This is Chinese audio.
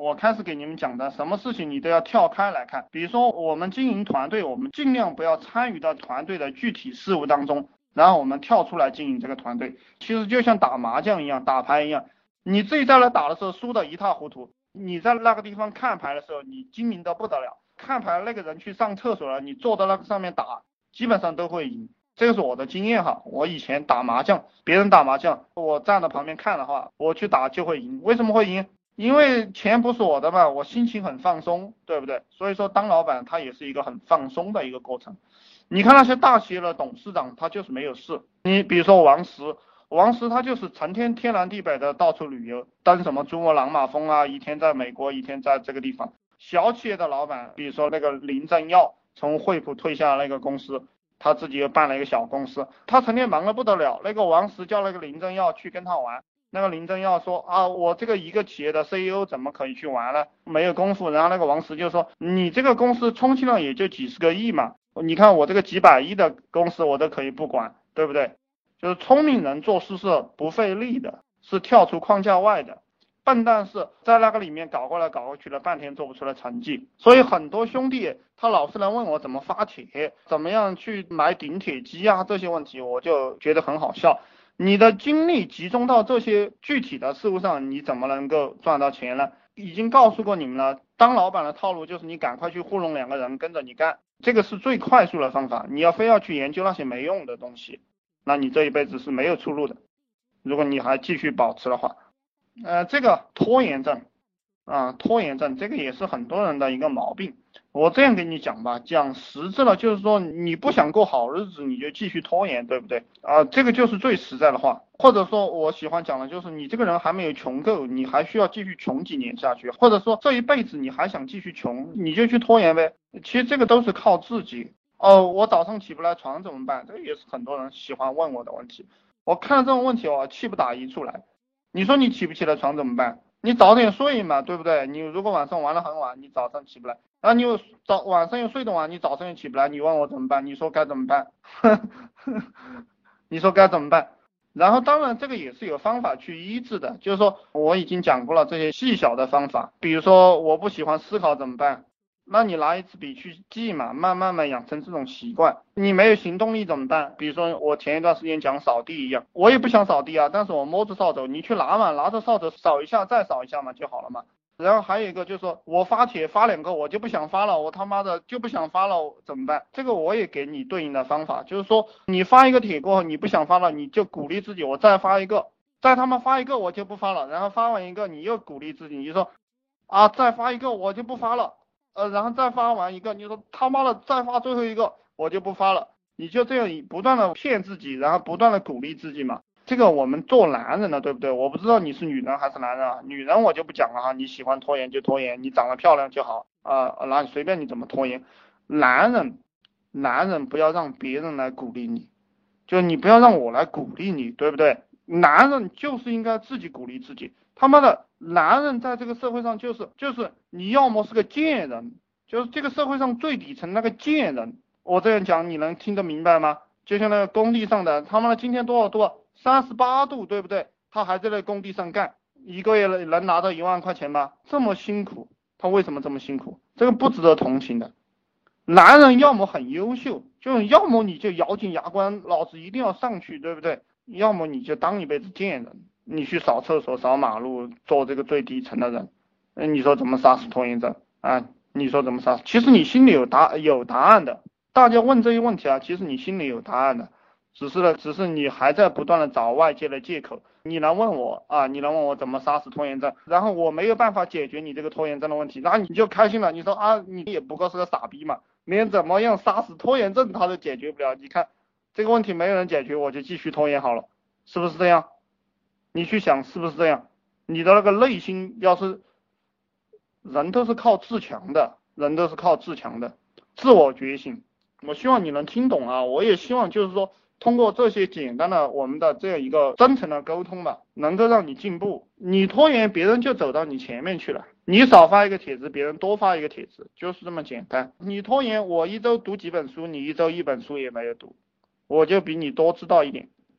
我开始给你们讲的，什么事情你都要跳开来看。比如说我们经营团队，我们尽量不要参与到团队的具体事务当中，然后我们跳出来经营这个团队。其实就像打麻将一样，打牌一样，你自己在那打的时候输的一塌糊涂，你在那个地方看牌的时候，你精明的不得了。看牌那个人去上厕所了，你坐到那个上面打，基本上都会赢。这个是我的经验哈，我以前打麻将，别人打麻将，我站在旁边看的话，我去打就会赢。为什么会赢？因为钱不是我的嘛，我心情很放松，对不对？所以说当老板他也是一个很放松的一个过程。你看那些大企业的董事长，他就是没有事。你比如说王石，王石他就是成天天南地北的到处旅游，登什么珠穆朗玛峰啊，一天在美国，一天在这个地方。小企业的老板，比如说那个林正耀，从惠普退下那个公司。他自己又办了一个小公司，他成天忙得不得了。那个王石叫那个林正耀去跟他玩，那个林正耀说啊，我这个一个企业的 CEO 怎么可以去玩呢？没有功夫。然后那个王石就说，你这个公司充其量也就几十个亿嘛，你看我这个几百亿的公司我都可以不管，对不对？就是聪明人做事是不费力的，是跳出框架外的。笨蛋是在那个里面搞过来搞过去了半天做不出来成绩，所以很多兄弟他老是来问我怎么发帖，怎么样去买顶铁机啊这些问题，我就觉得很好笑。你的精力集中到这些具体的事物上，你怎么能够赚到钱呢？已经告诉过你们了，当老板的套路就是你赶快去糊弄两个人跟着你干，这个是最快速的方法。你要非要去研究那些没用的东西，那你这一辈子是没有出路的。如果你还继续保持的话。呃，这个拖延症啊，拖延症这个也是很多人的一个毛病。我这样跟你讲吧，讲实质了，就是说你不想过好日子，你就继续拖延，对不对？啊，这个就是最实在的话。或者说，我喜欢讲的就是你这个人还没有穷够，你还需要继续穷几年下去，或者说这一辈子你还想继续穷，你就去拖延呗。其实这个都是靠自己。哦，我早上起不来床怎么办？这个也是很多人喜欢问我的问题。我看到这种问题，我气不打一处来。你说你起不起来床怎么办？你早点睡嘛，对不对？你如果晚上玩的很晚，你早上起不来，然后你又早晚上又睡得晚，你早上又起不来，你问我怎么办？你说该怎么办？你说该怎么办？然后当然这个也是有方法去医治的，就是说我已经讲过了这些细小的方法，比如说我不喜欢思考怎么办？那你拿一支笔去记嘛，慢慢慢养成这种习惯。你没有行动力怎么办？比如说我前一段时间讲扫地一样，我也不想扫地啊，但是我摸着扫帚，你去拿嘛，拿着扫帚扫一下，再扫一下嘛就好了嘛。然后还有一个就是说我发帖发两个，我就不想发了，我他妈的就不想发了，怎么办？这个我也给你对应的方法，就是说你发一个帖过后你不想发了，你就鼓励自己，我再发一个，再他妈发一个我就不发了，然后发完一个你又鼓励自己，你就说啊再发一个我就不发了。呃，然后再发完一个，你说他妈的再发最后一个，我就不发了。你就这样不断的骗自己，然后不断的鼓励自己嘛。这个我们做男人的，对不对？我不知道你是女人还是男人啊。女人我就不讲了哈，你喜欢拖延就拖延，你长得漂亮就好啊，那随便你怎么拖延。男人，男人不要让别人来鼓励你，就你不要让我来鼓励你，对不对？男人就是应该自己鼓励自己。他妈的，男人在这个社会上就是就是你要么是个贱人，就是这个社会上最底层那个贱人。我这样讲你能听得明白吗？就像那个工地上的，他妈的今天多少度？三十八度，对不对？他还在那工地上干，一个月能能拿到一万块钱吗？这么辛苦，他为什么这么辛苦？这个不值得同情的。男人要么很优秀，就要么你就咬紧牙关，老子一定要上去，对不对？要么你就当一辈子贱人。你去扫厕所、扫马路，做这个最底层的人，那你说怎么杀死拖延症啊？你说怎么杀？其实你心里有答有答案的。大家问这些问题啊，其实你心里有答案的，只是呢，只是你还在不断的找外界的借口。你来问我啊，你来问我怎么杀死拖延症，然后我没有办法解决你这个拖延症的问题，然后你就开心了。你说啊，你也不过是个傻逼嘛，连怎么样杀死拖延症他都解决不了。你看这个问题没有人解决，我就继续拖延好了，是不是这样？你去想是不是这样？你的那个内心要是人都是靠自强的，人都是靠自强的，自我觉醒。我希望你能听懂啊！我也希望就是说，通过这些简单的我们的这样一个真诚的沟通吧，能够让你进步。你拖延，别人就走到你前面去了。你少发一个帖子，别人多发一个帖子，就是这么简单。你拖延，我一周读几本书，你一周一本书也没有读，我就比你多知道一点。